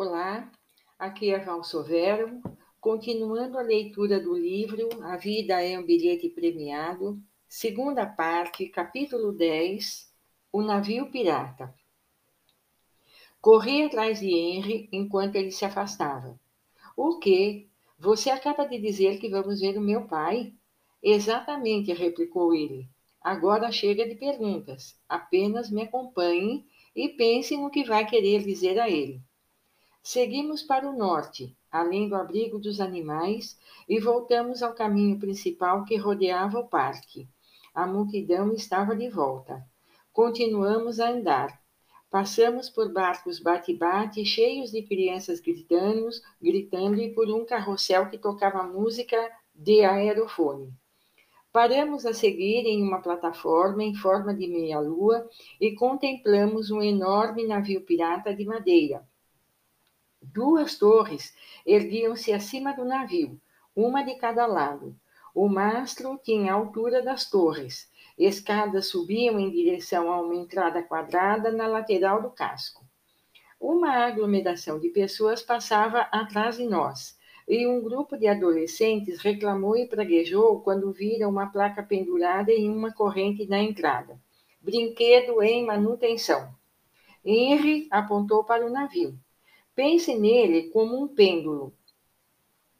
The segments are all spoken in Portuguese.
Olá, aqui é Val Sovero, continuando a leitura do livro A Vida é um Bilhete Premiado, segunda parte, capítulo 10, O Navio Pirata. Corri atrás de Henry enquanto ele se afastava. O quê? Você acaba de dizer que vamos ver o meu pai? Exatamente, replicou ele. Agora chega de perguntas. Apenas me acompanhe e pense no que vai querer dizer a ele. Seguimos para o norte, além do abrigo dos animais, e voltamos ao caminho principal que rodeava o parque. A multidão estava de volta. Continuamos a andar. Passamos por barcos bate-bate cheios de crianças gritando, gritando e por um carrossel que tocava música de aerofone. Paramos a seguir em uma plataforma em forma de meia-lua e contemplamos um enorme navio pirata de madeira, Duas torres erguiam-se acima do navio, uma de cada lado. O mastro tinha a altura das torres. Escadas subiam em direção a uma entrada quadrada na lateral do casco. Uma aglomeração de pessoas passava atrás de nós, e um grupo de adolescentes reclamou e praguejou quando viram uma placa pendurada em uma corrente na entrada. Brinquedo em manutenção. Henry apontou para o navio. Pense nele como um pêndulo.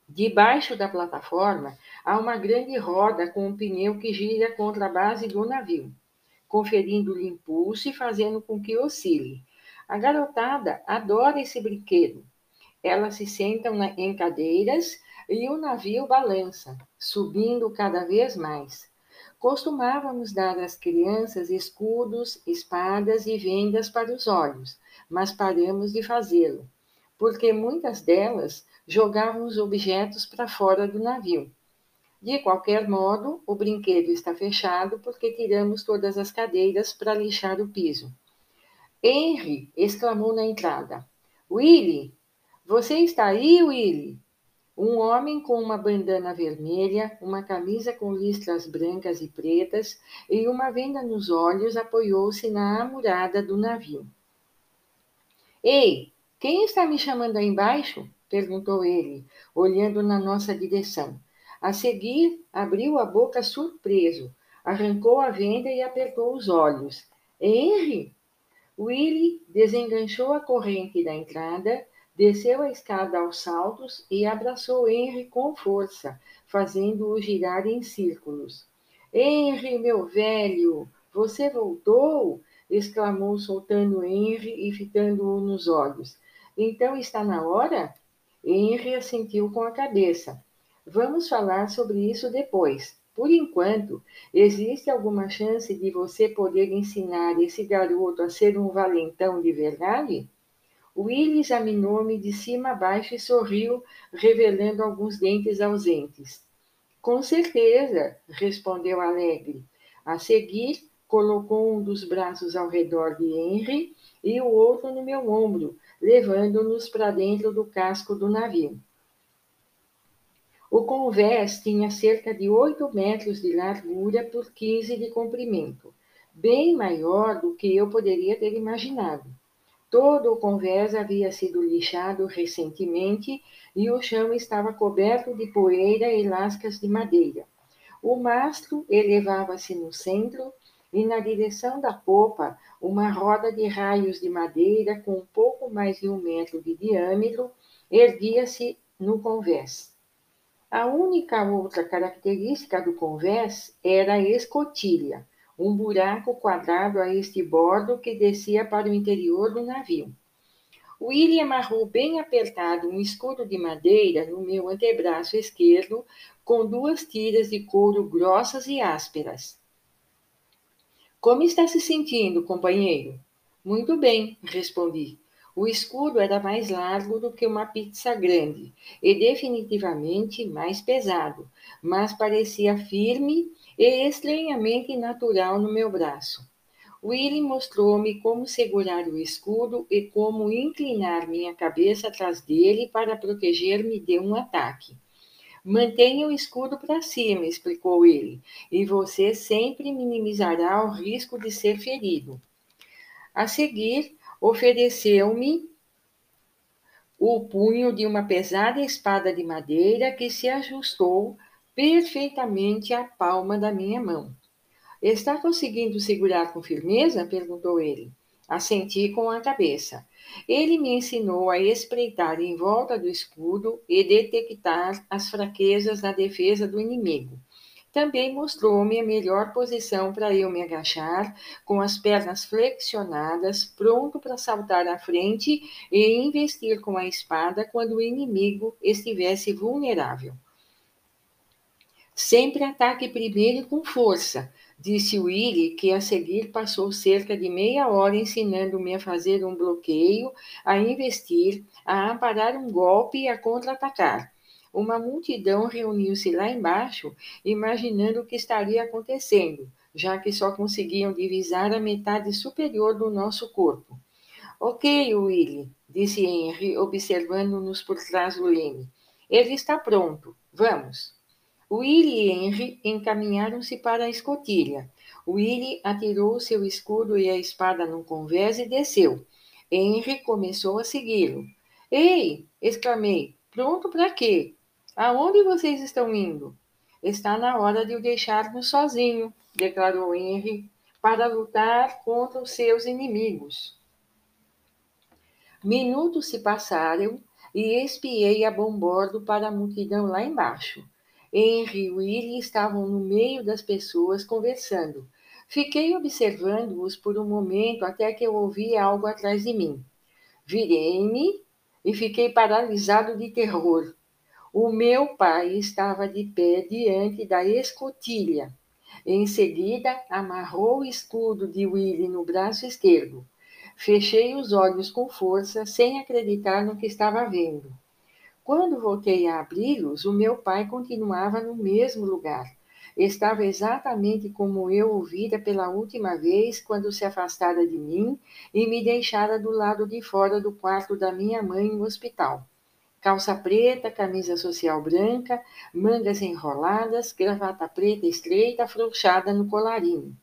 Debaixo da plataforma há uma grande roda com um pneu que gira contra a base do navio, conferindo-lhe impulso e fazendo com que oscile. A garotada adora esse brinquedo. Elas se sentam em cadeiras e o navio balança, subindo cada vez mais. Costumávamos dar às crianças escudos, espadas e vendas para os olhos, mas paramos de fazê-lo porque muitas delas jogavam os objetos para fora do navio. De qualquer modo, o brinquedo está fechado porque tiramos todas as cadeiras para lixar o piso. Henry exclamou na entrada. Willy, você está aí, Willy? Um homem com uma bandana vermelha, uma camisa com listras brancas e pretas e uma venda nos olhos apoiou-se na amurada do navio. Ei, quem está me chamando aí embaixo? perguntou ele, olhando na nossa direção. A seguir, abriu a boca surpreso, arrancou a venda e apertou os olhos. Henry? Willy desenganchou a corrente da entrada, desceu a escada aos saltos e abraçou Henry com força, fazendo-o girar em círculos. Henry, meu velho, você voltou? exclamou, soltando Henry e fitando-o nos olhos. Então está na hora? Henry assentiu com a cabeça. Vamos falar sobre isso depois. Por enquanto, existe alguma chance de você poder ensinar esse garoto a ser um valentão de verdade? Will examinou-me de cima a baixo e sorriu, revelando alguns dentes ausentes. Com certeza, respondeu alegre. A seguir, colocou um dos braços ao redor de Henry e o outro no meu ombro, levando-nos para dentro do casco do navio. O convés tinha cerca de 8 metros de largura por 15 de comprimento, bem maior do que eu poderia ter imaginado. Todo o convés havia sido lixado recentemente e o chão estava coberto de poeira e lascas de madeira. O mastro elevava-se no centro e na direção da popa uma roda de raios de madeira com um pouco mais de um metro de diâmetro erguia-se no convés. A única outra característica do convés era a escotilha, um buraco quadrado a este bordo que descia para o interior do navio. William amarrou bem apertado um escudo de madeira no meu antebraço esquerdo com duas tiras de couro grossas e ásperas. Como está se sentindo, companheiro? Muito bem, respondi. O escudo era mais largo do que uma pizza grande e definitivamente mais pesado, mas parecia firme e estranhamente natural no meu braço. Willie mostrou-me como segurar o escudo e como inclinar minha cabeça atrás dele para proteger-me de um ataque. Mantenha o escudo para cima, explicou ele, e você sempre minimizará o risco de ser ferido. A seguir, ofereceu-me o punho de uma pesada espada de madeira que se ajustou perfeitamente à palma da minha mão. Está conseguindo segurar com firmeza? perguntou ele. Assenti com a cabeça. Ele me ensinou a espreitar em volta do escudo e detectar as fraquezas na defesa do inimigo. Também mostrou-me a melhor posição para eu me agachar, com as pernas flexionadas, pronto para saltar à frente e investir com a espada quando o inimigo estivesse vulnerável. Sempre ataque primeiro com força, disse Willy, que a seguir passou cerca de meia hora ensinando-me a fazer um bloqueio, a investir, a amparar um golpe e a contra-atacar. Uma multidão reuniu-se lá embaixo, imaginando o que estaria acontecendo, já que só conseguiam divisar a metade superior do nosso corpo. Ok, Willy, disse Henry, observando-nos por trás do leme. Ele está pronto. Vamos. Willy e Henry encaminharam-se para a escotilha. Willy atirou seu escudo e a espada num convés e desceu. Henry começou a segui-lo. Ei! exclamei. Pronto para quê? Aonde vocês estão indo? Está na hora de o deixarmos sozinho, declarou Henry, para lutar contra os seus inimigos. Minutos se passaram e espiei a bom bordo para a multidão lá embaixo. Henry e Willie estavam no meio das pessoas conversando. Fiquei observando-os por um momento até que eu ouvi algo atrás de mim. Virei-me e fiquei paralisado de terror. O meu pai estava de pé diante da escotilha. Em seguida, amarrou o escudo de Willie no braço esquerdo. Fechei os olhos com força, sem acreditar no que estava vendo. Quando voltei a abri-los, o meu pai continuava no mesmo lugar. Estava exatamente como eu o vira pela última vez quando se afastara de mim e me deixara do lado de fora do quarto da minha mãe no hospital. Calça preta, camisa social branca, mangas enroladas, gravata preta estreita, afrouxada no colarinho.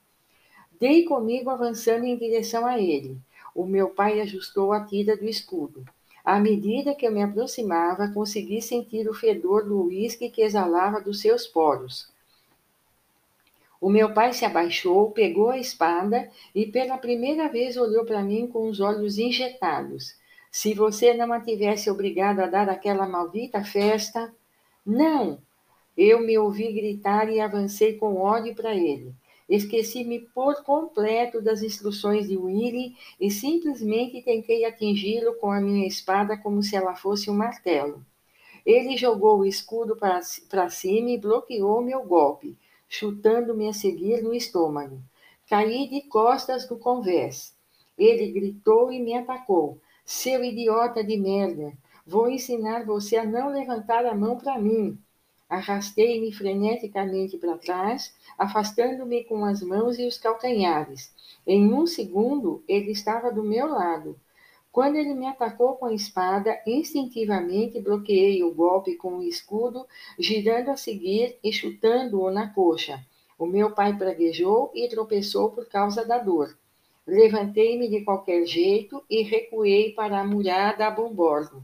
Dei comigo avançando em direção a ele. O meu pai ajustou a tira do escudo. À medida que eu me aproximava, consegui sentir o fedor do uísque que exalava dos seus poros. O meu pai se abaixou, pegou a espada e pela primeira vez olhou para mim com os olhos injetados. Se você não a tivesse obrigado a dar aquela maldita festa. Não! Eu me ouvi gritar e avancei com ódio para ele. Esqueci-me por completo das instruções de Willy e simplesmente tentei atingi-lo com a minha espada como se ela fosse um martelo. Ele jogou o escudo para cima e bloqueou meu golpe, chutando-me a seguir no estômago. Caí de costas do convés. Ele gritou e me atacou. Seu idiota de merda! Vou ensinar você a não levantar a mão para mim. Arrastei-me freneticamente para trás, afastando-me com as mãos e os calcanhares. Em um segundo, ele estava do meu lado. Quando ele me atacou com a espada, instintivamente bloqueei o golpe com o escudo, girando a seguir e chutando-o na coxa. O meu pai praguejou e tropeçou por causa da dor. Levantei-me de qualquer jeito e recuei para a murada a bombordo.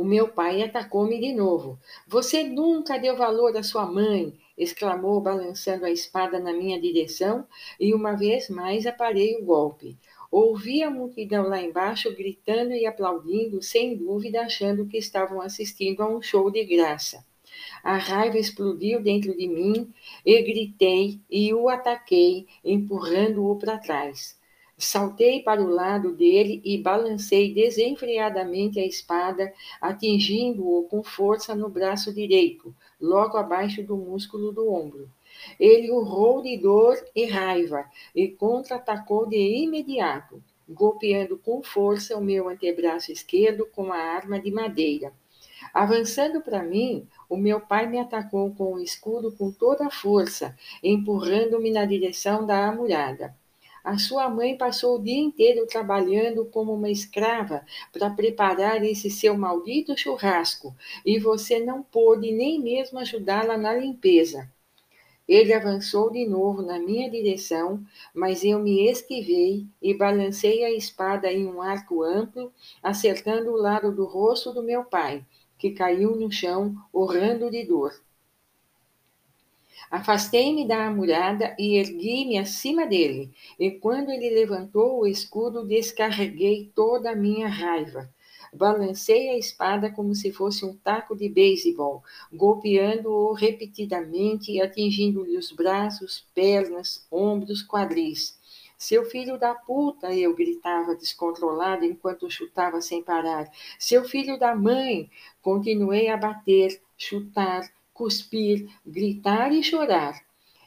O meu pai atacou-me de novo. Você nunca deu valor à sua mãe! exclamou, balançando a espada na minha direção, e uma vez mais aparei o golpe. Ouvi a multidão lá embaixo gritando e aplaudindo, sem dúvida, achando que estavam assistindo a um show de graça. A raiva explodiu dentro de mim e gritei e o ataquei, empurrando-o para trás. Saltei para o lado dele e balancei desenfreadamente a espada, atingindo-o com força no braço direito, logo abaixo do músculo do ombro. Ele urrou de dor e raiva e contra-atacou de imediato, golpeando com força o meu antebraço esquerdo com a arma de madeira. Avançando para mim, o meu pai me atacou com o escudo com toda a força, empurrando-me na direção da amurada. A sua mãe passou o dia inteiro trabalhando como uma escrava para preparar esse seu maldito churrasco e você não pôde nem mesmo ajudá-la na limpeza. Ele avançou de novo na minha direção, mas eu me esquivei e balancei a espada em um arco amplo, acertando o lado do rosto do meu pai, que caiu no chão, urrando de dor. Afastei-me da amurada e ergui-me acima dele, e quando ele levantou o escudo, descarreguei toda a minha raiva. Balancei a espada como se fosse um taco de beisebol, golpeando-o repetidamente e atingindo-lhe os braços, pernas, ombros, quadris. Seu filho da puta, eu gritava descontrolado enquanto chutava sem parar. Seu filho da mãe, continuei a bater, chutar, cuspir, gritar e chorar.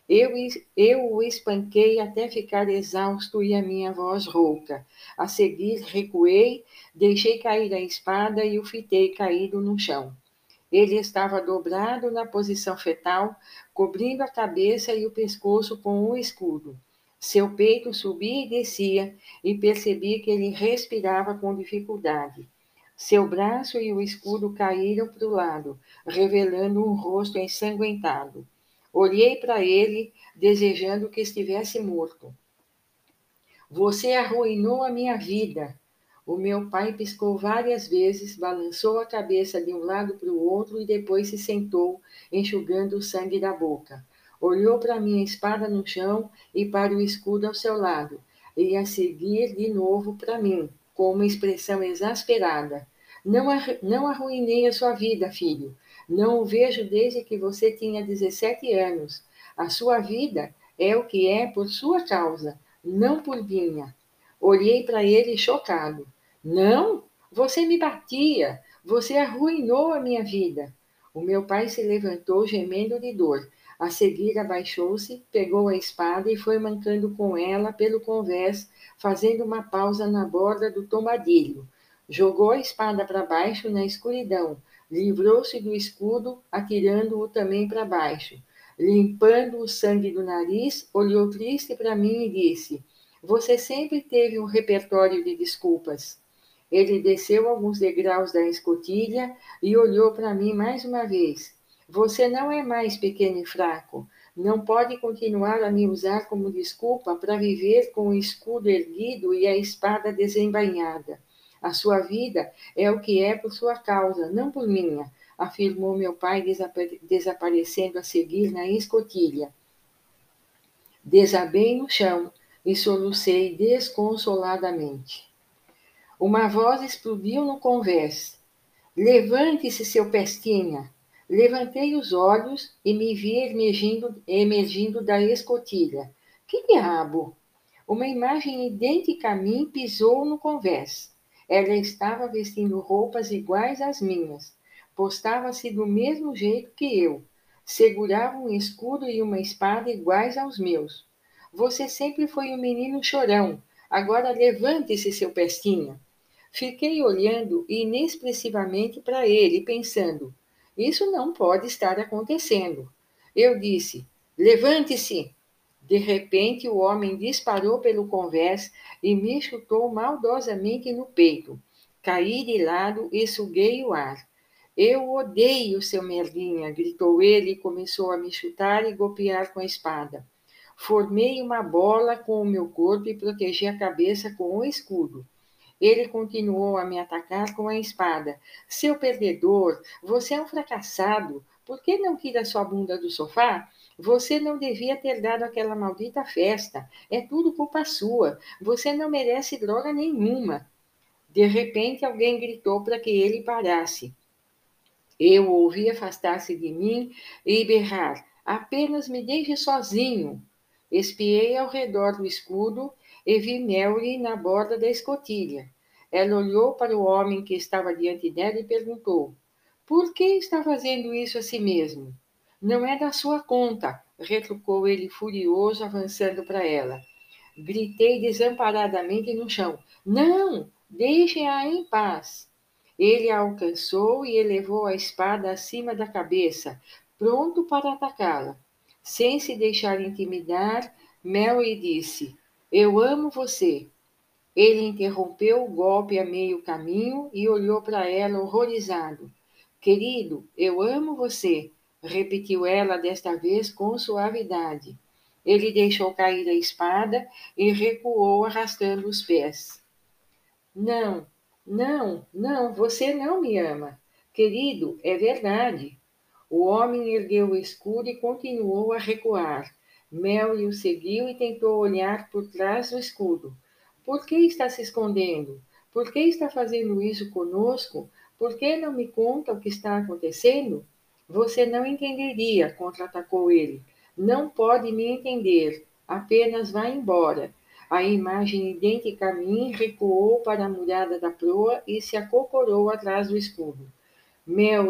Eu, eu o espanquei até ficar exausto e a minha voz rouca. A seguir, recuei, deixei cair a espada e o fitei caído no chão. Ele estava dobrado na posição fetal, cobrindo a cabeça e o pescoço com um escudo. Seu peito subia e descia, e percebi que ele respirava com dificuldade. Seu braço e o escudo caíram para o lado, revelando um rosto ensanguentado. Olhei para ele, desejando que estivesse morto. Você arruinou a minha vida. O meu pai piscou várias vezes, balançou a cabeça de um lado para o outro e depois se sentou, enxugando o sangue da boca. Olhou para minha espada no chão e para o escudo ao seu lado, e a seguir de novo para mim, com uma expressão exasperada. Não, não arruinei a sua vida, filho. Não o vejo desde que você tinha 17 anos. A sua vida é o que é por sua causa, não por minha. Olhei para ele chocado. Não, você me batia, você arruinou a minha vida. O meu pai se levantou gemendo de dor. A seguir abaixou-se, pegou a espada e foi mancando com ela pelo convés, fazendo uma pausa na borda do tombadilho. Jogou a espada para baixo na escuridão, livrou-se do escudo, atirando-o também para baixo. Limpando o sangue do nariz, olhou triste para mim e disse: Você sempre teve um repertório de desculpas. Ele desceu alguns degraus da escotilha e olhou para mim mais uma vez. Você não é mais pequeno e fraco. Não pode continuar a me usar como desculpa para viver com o escudo erguido e a espada desembainhada. A sua vida é o que é por sua causa, não por minha, afirmou meu pai, desaparecendo a seguir na escotilha. Desabei no chão e solucei desconsoladamente. Uma voz explodiu no convés. Levante-se, seu pestinha! Levantei os olhos e me vi emergindo, emergindo da escotilha. Que diabo! Uma imagem idêntica a mim pisou no convés. Ela estava vestindo roupas iguais às minhas. Postava-se do mesmo jeito que eu. Segurava um escudo e uma espada iguais aos meus. Você sempre foi um menino chorão. Agora levante-se, seu pestinha. Fiquei olhando inexpressivamente para ele, pensando: isso não pode estar acontecendo. Eu disse: levante-se. De repente, o homem disparou pelo convés e me chutou maldosamente no peito. Caí de lado e suguei o ar. Eu odeio seu merguinha, gritou ele e começou a me chutar e golpear com a espada. Formei uma bola com o meu corpo e protegi a cabeça com o escudo. Ele continuou a me atacar com a espada. Seu perdedor, você é um fracassado. Por que não tira sua bunda do sofá? Você não devia ter dado aquela maldita festa. É tudo culpa sua. Você não merece droga nenhuma. De repente, alguém gritou para que ele parasse. Eu ouvi afastar-se de mim e berrar: Apenas me deixe sozinho. Espiei ao redor do escudo e vi Mary na borda da escotilha. Ela olhou para o homem que estava diante dela e perguntou: Por que está fazendo isso a si mesmo? Não é da sua conta, retrucou ele furioso, avançando para ela. Gritei desamparadamente no chão: Não! Deixem-a em paz! Ele a alcançou e elevou a espada acima da cabeça, pronto para atacá-la. Sem se deixar intimidar, Melly disse: Eu amo você. Ele interrompeu o golpe a meio caminho e olhou para ela horrorizado. Querido, eu amo você. repetiu ela desta vez com suavidade. Ele deixou cair a espada e recuou, arrastando os pés. Não, não, não, você não me ama. Querido, é verdade. O homem ergueu o escudo e continuou a recuar. Mel o seguiu e tentou olhar por trás do escudo. Por que está se escondendo? Por que está fazendo isso conosco? Por que não me conta o que está acontecendo? Você não entenderia, contra-atacou ele. Não pode me entender. Apenas vá embora. A imagem idêntica a mim recuou para a murada da proa e se acocorou atrás do escudo. Mel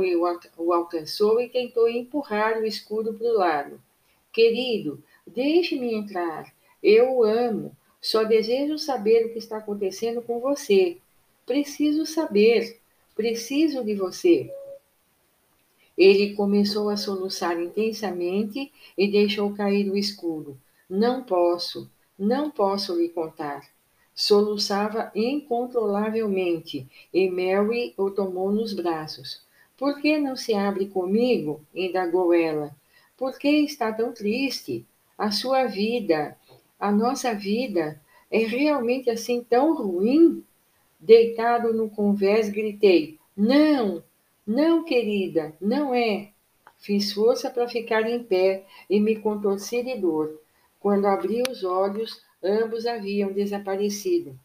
o alcançou e tentou empurrar o escudo para o lado. Querido, deixe-me entrar. Eu o amo. Só desejo saber o que está acontecendo com você. Preciso saber. Preciso de você. Ele começou a soluçar intensamente e deixou cair o escudo. Não posso, não posso lhe contar. Soluçava incontrolavelmente e Mary o tomou nos braços. Por que não se abre comigo? indagou ela. Por que está tão triste? A sua vida, a nossa vida é realmente assim tão ruim? Deitado no convés, gritei: Não, não, querida, não é. Fiz força para ficar em pé e me contorci de dor. Quando abri os olhos, ambos haviam desaparecido.